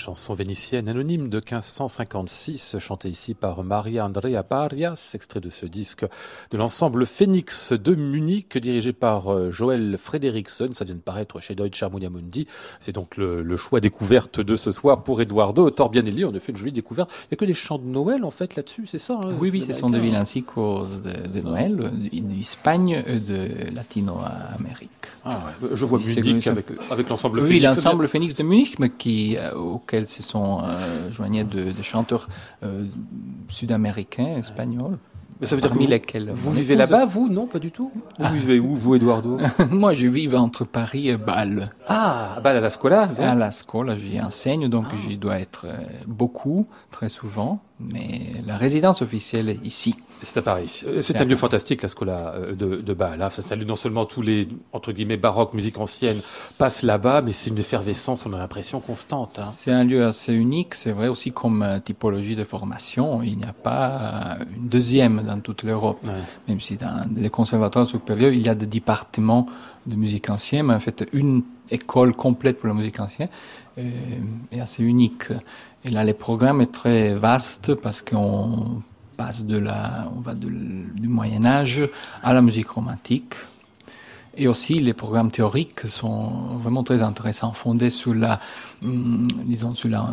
Chanson vénitienne anonyme de 1556, chantée ici par Maria Andrea Parias, extrait de ce disque de l'ensemble Phoenix de Munich, dirigé par euh, Joël Frederiksen. Ça vient de paraître chez Deutsche Harmonia Mundi. C'est donc le, choix découverte de ce soir pour Eduardo Torbianelli. On a fait une jolie découverte. Il n'y a que des chants de Noël, en fait, là-dessus, c'est ça hein, Oui, oui, ce sont des villancicos de, de Noël, d'Espagne, de Latino-Amérique. Ah je vois Munich avec, avec l'ensemble Phoenix. Oui, l'ensemble Phoenix de Munich, mais qui, euh, auquel se sont euh, joignés de, chanteurs euh, sud-américains, espagnols. Mais ça veut dire que vous, vivez là-bas, vous Non, pas du tout. Vous vivez où, vous, Eduardo? Moi, je vis entre Paris et Bâle. Ah, Bâle à la Scola À la Scola, j'y enseigne, donc ah. j'y dois être beaucoup, très souvent mais la résidence officielle est ici. C'est à Paris. Euh, c'est un lieu fantastique, la Scola euh, de, de Bâle. Ça salue non seulement tous les, entre guillemets, baroques, musique ancienne, passent là-bas, mais c'est une effervescence, on a l'impression constante. Hein. C'est un lieu assez unique, c'est vrai aussi comme euh, typologie de formation. Il n'y a pas une deuxième dans toute l'Europe. Même si dans les conservatoires supérieurs, il y a des départements de musique ancienne, mais en fait, une école complète pour la musique ancienne est assez unique. Et là, les programmes est très vaste parce qu'on de la, on va du Moyen Âge à la musique romantique. Et aussi, les programmes théoriques sont vraiment très intéressants, fondés sur la, hum, disons, sur la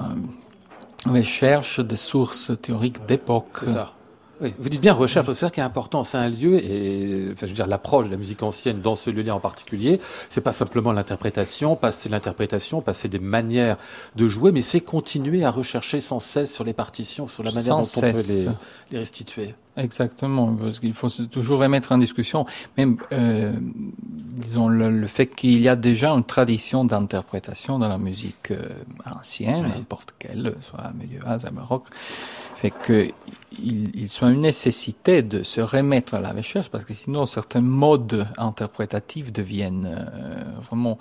recherche des sources théoriques d'époque. C'est ça. Oui, vous dites bien recherche, c'est ça qui est important, c'est un lieu et enfin, je veux dire l'approche de la musique ancienne dans ce lieu-là en particulier, c'est pas simplement l'interprétation, passer l'interprétation, passer des manières de jouer, mais c'est continuer à rechercher sans cesse sur les partitions, sur la manière dont on peut les, les, restituer. Exactement, parce qu'il faut toujours remettre en discussion, même euh, disons le, fait qu'il y a déjà une tradition d'interprétation dans la musique euh, ancienne, n'importe quelle, soit médiévale, baroque fait que il, soit une nécessité de se remettre à la recherche parce que sinon certains modes interprétatifs deviennent euh, vraiment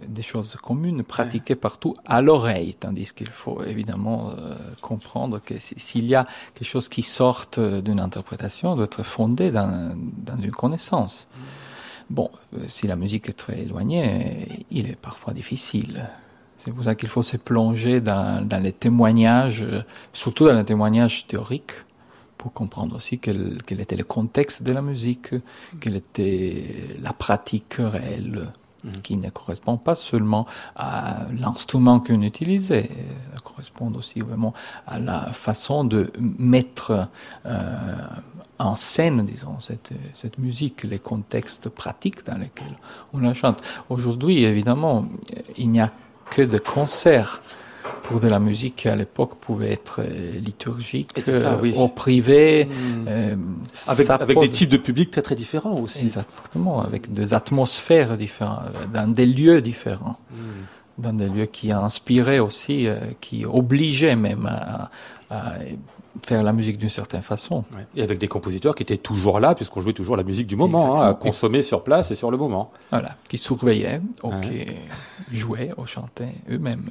euh, des choses communes pratiquées partout à l'oreille tandis qu'il faut évidemment euh, comprendre que s'il y a quelque chose qui sorte d'une interprétation doit être fondé dans, dans une connaissance. Bon si la musique est très éloignée il est parfois difficile. C'est pour ça qu'il faut se plonger dans, dans, les témoignages, surtout dans les témoignages théoriques, pour comprendre aussi quel, quel, était le contexte de la musique, quelle était la pratique réelle, mhm. qui ne correspond pas seulement à l'instrument qu'on utilisait, ça correspond aussi vraiment à la façon de mettre euh, en scène, disons, cette, cette musique, les contextes pratiques dans lesquels on la chante. Aujourd'hui, évidemment, il n'y a que de concerts pour de la musique à l'époque pouvait être euh, liturgique, ça, oui. au privé. Hmm. Euh, avec, avec des types de publics très très différents aussi. Exactement, avec des atmosphères différentes, dans des lieux différents. Hmm. Dans des lieux qui inspiraient aussi, euh, qui obligeaient même à, à faire la musique d'une certaine façon. Et avec des compositeurs qui étaient toujours là, puisqu'on jouait toujours la musique du moment, hein, à consommer sur place et sur le moment. Voilà, qui surveillaient, ou qui jouaient, ou chantaient eux-mêmes.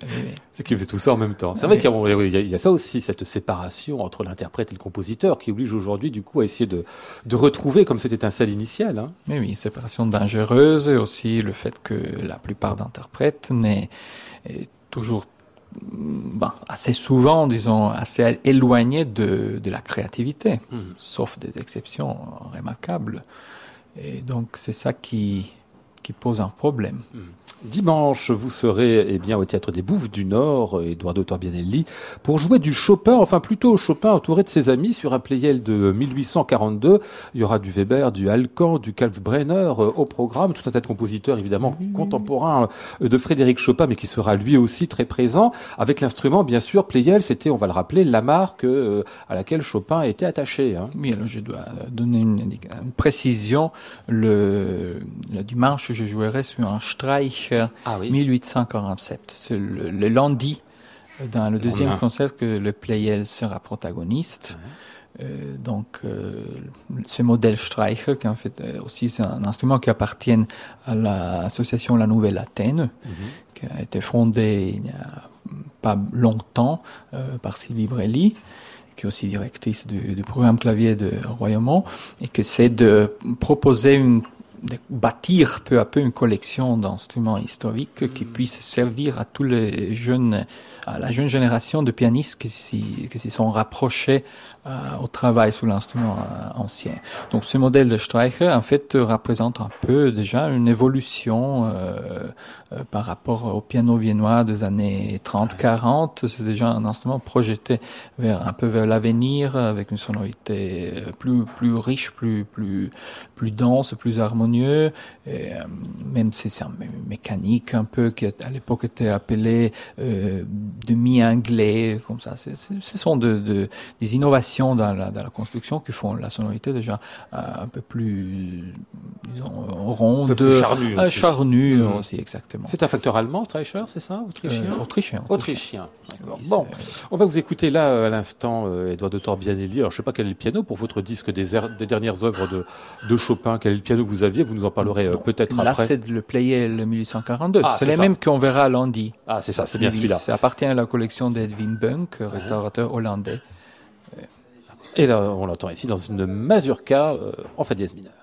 C'est qu'ils faisaient tout ça en même temps. C'est vrai qu'il y, a ça aussi, cette séparation entre l'interprète et le compositeur, qui oblige aujourd'hui, du coup, à essayer de, de retrouver comme cette étincelle initiale. Hein. Mais oui, séparation dangereuse, et aussi le fait que la plupart d'interprètes n'est toujours ben, assez souvent, disons, assez éloigné de, de la créativité, hmm. sauf des exceptions remarquables. Et donc, c'est ça qui, qui pose un problème. Hmm. Dimanche, vous serez eh bien au Théâtre des Bouffes du Nord, Eduardo Torbianelli, pour jouer du Chopin, enfin plutôt Chopin entouré de ses amis sur un playel de 1842. Il y aura du Weber, du Alcan, du Kalkbrenner euh, au programme, tout un tas de compositeurs évidemment contemporains euh, de Frédéric Chopin, mais qui sera lui aussi très présent, avec l'instrument bien sûr, playel, c'était, on va le rappeler, la marque euh, à laquelle Chopin était attaché. Hein. Oui, alors je dois donner une, précision. Le, le dimanche, je jouerai sur un Streich 1847. Ah c'est le, lundi, dans le deuxième concert, que le Pleyel sera protagoniste. Euh, donc, euh, ce modèle Streicher, qui en fait euh, aussi c'est un instrument qui appartient à l'association La Nouvelle Athènes, mhm. qui a été fondée il n'y a pas longtemps par Sylvie Brelli, qui est aussi directrice du, du programme clavier de Royaumont, et que c'est de proposer une de bâtir peu à peu une collection d'instruments historiques qui puisse servir à tous les jeunes, à la jeune génération de pianistes qui s'y sont rapprochés euh, au travail sur l'instrument euh, ancien. Donc ce modèle de Streicher, en fait, représente un peu déjà une évolution euh, par rapport au piano viennois des années 30-40. C'est déjà un instrument projeté vers un peu vers l'avenir, avec une sonorité plus plus riche, plus plus plus dense, plus harmonieux. Et, même si c'est une mécanique un peu qui à l'époque était appelé demi-anglais, comme ça. ce sont de, de, des innovations dans la, dans la, construction qui font la sonorité déjà euh, un peu plus, disons, ronde, plus charnue, euh, aussi. charnue mmh. aussi, exactement. C'est un facteur allemand, Streicher, c'est ça Autrichien euh, Autrichien. Autrichien. bon, on va vous écouter là à l'instant, euh, Edouard de Torbianelli. Alors, je ne sais pas quel est le piano pour votre disque des, des dernières œuvres de, de, Chopin. Quel est le piano que vous aviez Vous nous en parlerez peut-être après. Là, c'est le Pleyel 1842. Ah, c'est les mêmes qu'on verra à lundi. Ah, c'est ça, c'est bien celui-là. Ça appartient à la collection d'Edwin Bunk, restaurateur hollandais. Et là, on l'entend ici dans une mazurka euh, en fa dièse mineur.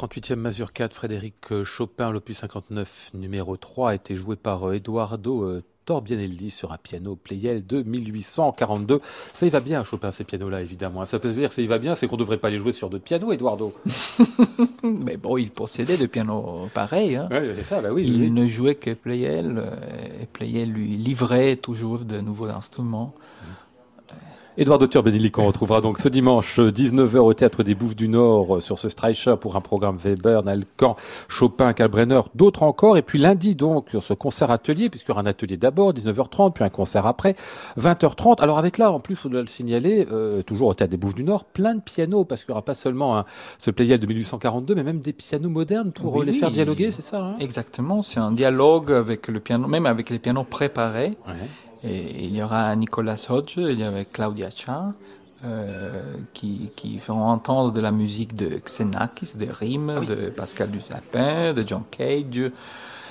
38e mazurka Frédéric euh, Chopin, l'opus 59, numéro 3, a été jouée par euh, Eduardo euh, Torbianelli sur un piano Pleyel de 1842. Ça y va bien, Chopin, ces pianos-là, évidemment. Ça peut se dire, ça y va bien, c'est qu'on ne devrait pas les jouer sur d'autres pianos, Eduardo. Mais bon, il possédait des pianos pareils. Hein. c'est ça, bah oui. Il ne jouait que Pleyel, et Pleyel lui livrait toujours de nouveaux instruments. Edouard Turbénilly qu'on retrouvera donc ce dimanche 19h au Théâtre des Bouffes du Nord euh, sur ce Streicher pour un programme Weber, Nalcan, Chopin, Kalbrenner, d'autres encore. Et puis lundi donc sur ce concert atelier, puisqu'il y aura un atelier d'abord, 19h30, puis un concert après, 20h30. Alors avec là, en plus, on doit le signaler, euh, toujours au Théâtre des Bouffes du Nord, plein de pianos, parce qu'il n'y aura pas seulement un, ce Playel de 1842, mais même des pianos modernes pour les faire dialoguer, c'est ça hein? Exactement, c'est un dialogue avec le piano, même avec les pianos préparés. Ouais. Et il y aura Nicolas Hodge, il y aura Claudia Cha, euh, qui, qui, feront entendre de la musique de Xenakis, de Rime, ah de Pascal Duzapin, de John Cage.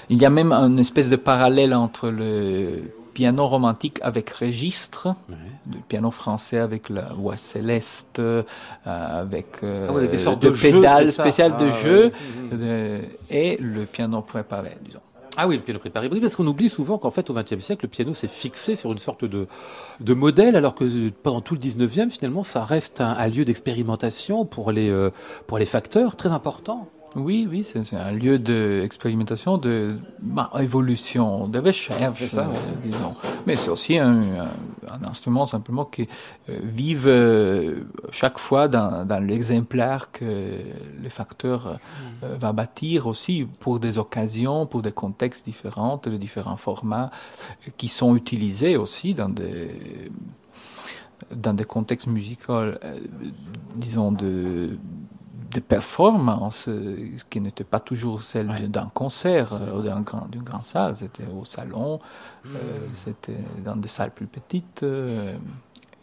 Il y a même une espèce de parallèle entre le piano romantique avec registre, le piano français avec la voix céleste, euh, avec euh, ah des sortes de, de pédales spéciales de ah jeu, et le piano préparé, disons. Ah oui, le piano préparé. Parce qu'on oublie souvent qu'en fait, au XXe siècle, le piano s'est fixé sur une sorte de, de modèle, alors que pendant tout le XIXe, finalement, ça reste un, lieu d'expérimentation pour les, euh, pour les facteurs, très important. Oui, oui, c'est un lieu d'expérimentation, de, bah, évolution, de recherche, ça, euh, disons. Mais c'est aussi un, un, instrument simplement qui euh, vive euh, chaque fois dans, dans l'exemplaire que le facteur euh, mm. va bâtir aussi pour des occasions, pour des contextes différents, de différents formats qui sont utilisés aussi dans des dans des contextes musicaux, disons, de, de performance euh, qui n'était pas toujours celle ouais. d'un concert ou d'une grand, grande salle. C'était au salon, mmh. euh, c'était dans des salles plus petites. Euh,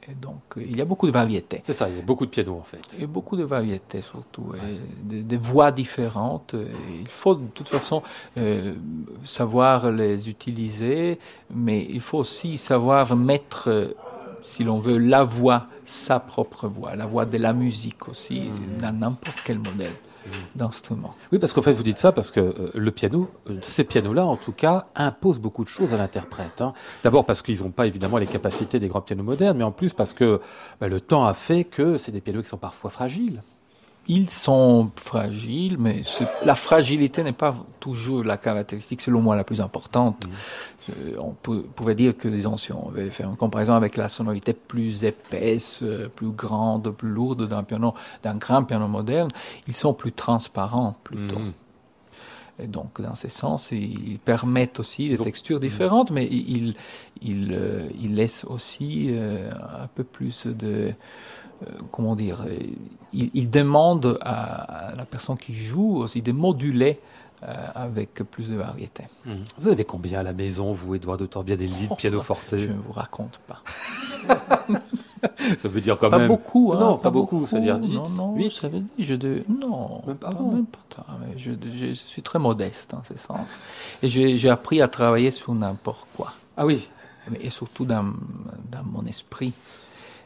et donc, il y a beaucoup de variétés. C'est ça, il y a beaucoup de pianos en fait. Et beaucoup de variétés surtout, ouais. et des, des, voix différentes. il faut de toute façon euh, savoir les utiliser, mais il faut aussi savoir mettre, si l'on veut, la voix sa propre voix, la voix de la musique aussi, mmh. dans n'importe quel modèle mmh. d'instrument. Oui, parce qu'en fait, vous dites ça parce que euh, le piano, euh, ces pianos-là, en tout cas, imposent beaucoup de choses à l'interprète. Hein. D'abord parce qu'ils n'ont pas évidemment les capacités des grands pianos modernes, mais en plus parce que bah, le temps a fait que c'est des pianos qui sont parfois fragiles. Ils sont fragiles, mais la fragilité n'est pas toujours la caractéristique, selon moi, la plus importante. Mmh. Euh, on peut, pouvait dire que, disons, si on avait fait une comparaison avec la sonorité plus épaisse, euh, plus grande, plus lourde d'un piano, d'un grand piano moderne, ils sont plus transparents plutôt. Mmh. Et donc, dans ce sens, ils permettent aussi des textures différentes, mais ils, ils, euh, ils laissent aussi un peu plus de, comment dire, ils, ils demandent à, la personne qui joue aussi de moduler euh, avec plus de variété. Mmh. Vous avez combien à la maison, vous, Edouard de Torbiadelli, de pianoforte Je ne vous raconte pas. ça veut dire quand pas même. Beaucoup, hein, non, pas, beaucoup, beaucoup. ça veut dire 10, non, non, 8. Ça veut dire, je de... Non, même pas, pas, même pas tant, je, je, je, suis très modeste en ce sens. Et j'ai appris à travailler sur n'importe quoi. Ah oui Et surtout dans, dans mon esprit.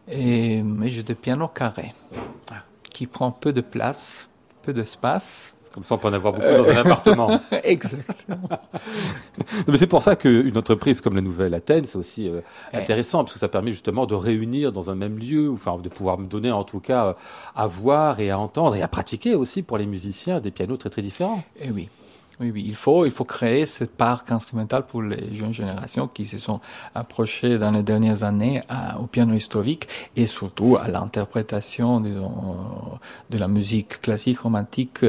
Et, mais j'ai des pianos carrés qui prend peu de place, peu d'espace comme ça, on peut en avoir beaucoup dans un appartement. Exactement. mais c'est pour ça qu'une entreprise comme la Nouvelle Athènes, c'est aussi euh, intéressant, parce que ça permet justement de réunir dans un même lieu, enfin, de pouvoir me donner en tout cas à voir et à entendre et à pratiquer aussi pour les musiciens des pianos très très différents. Et Eh oui. Oui, oui, il faut, il faut créer ce parc instrumental pour les jeunes générations qui se sont approchées dans les dernières années au piano historique et surtout à l'interprétation, disons, de la musique classique romantique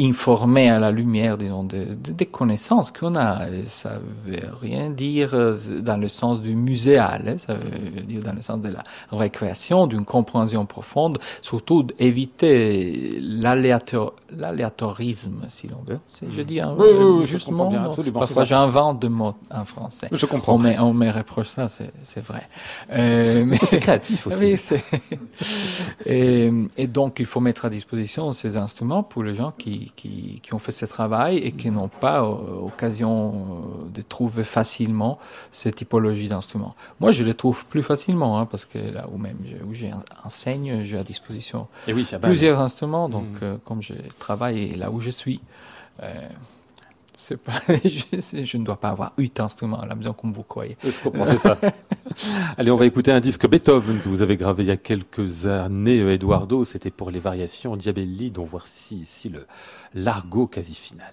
informé à la lumière, disons, des de, de connaissances qu'on a. Et ça veut rien dire dans le sens du muséal, hein, ça veut dire dans le sens de la récréation, d'une compréhension profonde, surtout éviter l'aléatorisme, si l'on veut. Je dis un, oui, oui, justement, bien, absolument, parfois j'invente de mots en français. Je comprends. On me, on me reproche ça, c'est vrai. Euh, mais c'est créatif aussi. Oui, et, et donc il faut mettre à disposition ces instruments pour les gens qui qui, qui, ont fait ce travail et qui n'ont pas euh, occasion euh, de trouver facilement cette typologie d'instruments. Moi, je les trouve plus facilement, hein, parce que là où même où j'enseigne, j'ai à disposition et oui, plusieurs instruments. Donc, mmh. euh, comme je travaille là où je suis, euh, pas, je, je, ne dois pas avoir huit instruments à la maison comme vous croyez. Je comprends, c'est ça. Allez, on va écouter un disque Beethoven que vous avez gravé il y a quelques années, Eduardo. C'était pour les variations Diabelli, dont voici ici le l'argot quasi final.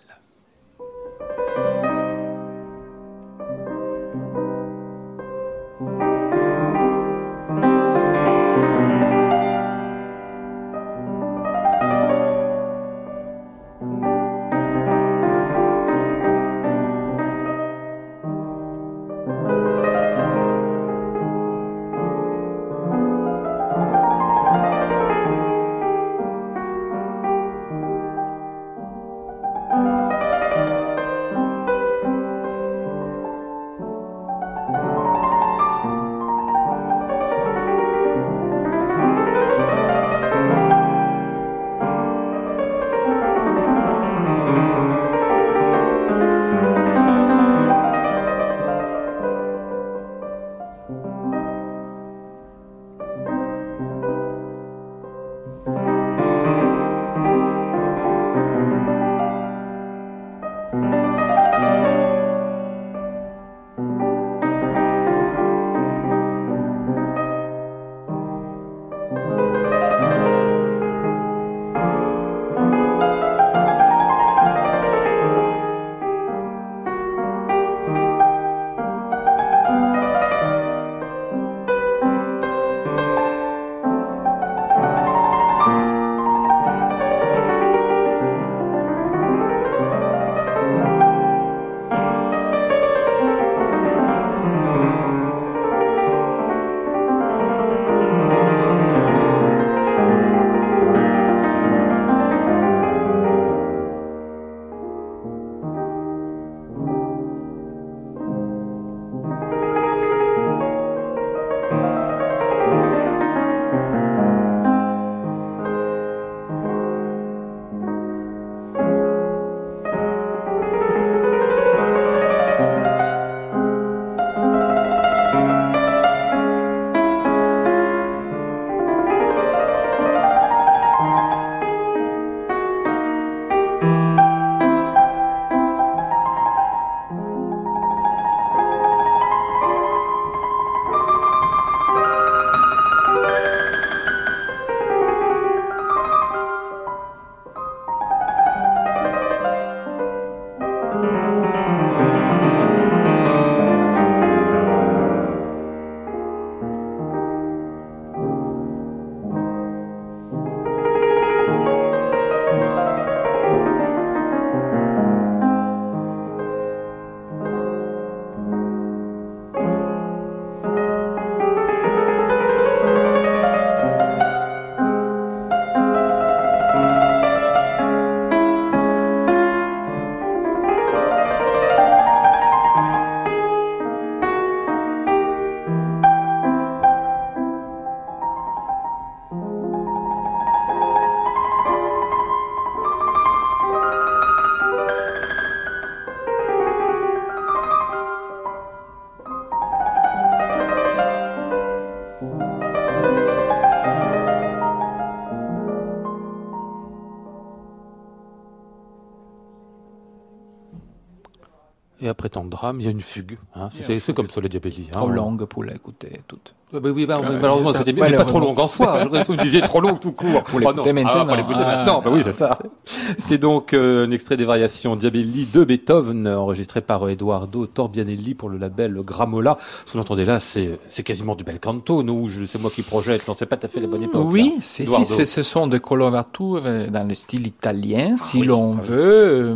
Après tant de drame, il y a une fugue. Hein. C'est comme ça, le Diabelli. Trop longue pour l'écouter toute. Bah, oui, bah, malheureusement, c'était bien, mais pas trop long en soi. Je vous disais trop long tout court. Pour l'écouter oh, maintenant. Ah, pour l'écouter ah, maintenant. Bah oui, c'est ça. C'était donc euh, un extrait des variations Diabelli de Beethoven, enregistré par Eduardo Torbianelli pour le label Gramola. Ce que vous entendez là, c'est quasiment du bel canto. Nous, c'est moi qui projette. Non, c'est pas tout à fait la bonne époque. Oui, si, si, ce sont des coloratures dans le style italien, si ah l'on veut. Euh,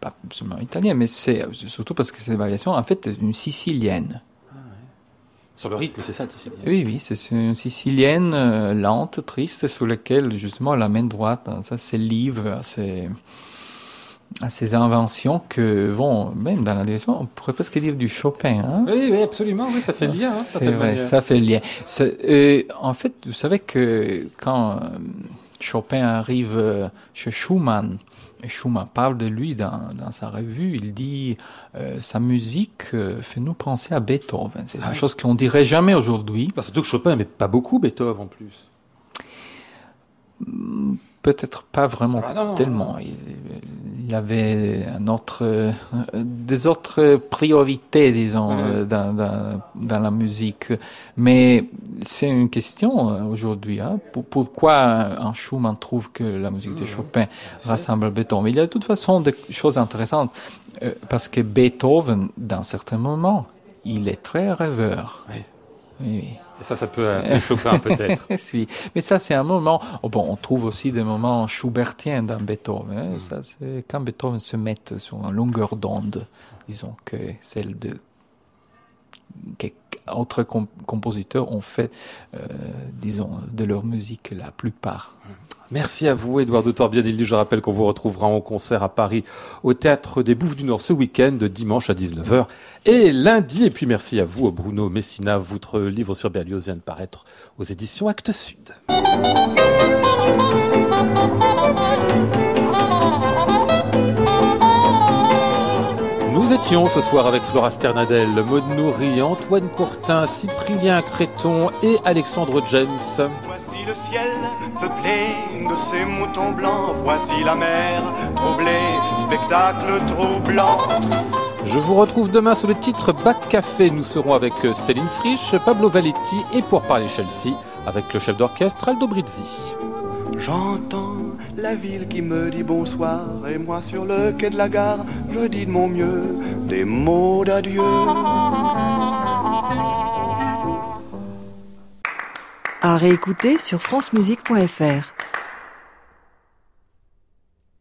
pas seulement italien, mais c'est surtout parce que c'est une variation, en fait, une sicilienne. Sur le rythme, c'est ça, sicilienne Oui, oui, c'est une sicilienne euh, lente, triste, sur laquelle, justement, la main droite, hein, ça, c'est livre à ces, à ces inventions que vont, même dans la direction, on pourrait presque dire du Chopin. Hein oui, oui, absolument, oui, ça fait lien. Hein, c'est vrai, ça fait lien. Euh, en fait, vous savez que quand euh, Chopin arrive chez Schumann, Schumann parle de lui dans, dans sa revue, il dit euh, sa musique euh, fait nous penser à Beethoven. C'est une ah chose qu'on dirait jamais aujourd'hui. Parce que Chopin n'aimait pas beaucoup Beethoven en plus. Hmm, peut-être pas vraiment ah tellement. Il, il, avait un autre, euh, des autres priorités, disons, euh, dans, dans, dans, la musique. Mais c'est une question euh, aujourd'hui. Hein. Pourquoi un Schumann trouve que la musique de Chopin rassemble Beethoven Il y a de toute façon des choses intéressantes. Parce que Beethoven, dans certains moments, il est très rêveur. Oui. oui. Et ça, ça peut chauffer un peut-être. oui, mais ça, c'est un moment. Oh, bon, on trouve aussi des moments schubertiens dans Beethoven. Hein. Mm. Ça, c'est quand Beethoven se met sur une longueur d'onde, disons que celle de autres compositeurs ont fait, euh, disons, de leur musique la plupart. Mm. Merci à vous, Eduardo Torbianelli. Je rappelle qu'on vous retrouvera en concert à Paris au Théâtre des Bouffes du Nord ce week-end, dimanche à 19h et lundi. Et puis merci à vous, Bruno Messina. Votre livre sur Berlioz vient de paraître aux éditions Actes Sud. Nous étions ce soir avec Flora Sternadel, Maud Nourri, Antoine Courtin, Cyprien Créton et Alexandre James le ciel peuplé de ces moutons blancs. Voici la mer troublée, spectacle troublant. Je vous retrouve demain sur le titre Bac Café. Nous serons avec Céline Frisch, Pablo Valetti et pour parler Chelsea avec le chef d'orchestre Aldo Brizzi. J'entends la ville qui me dit bonsoir et moi sur le quai de la gare, je dis de mon mieux des mots d'adieu. À réécouter sur francemusique.fr.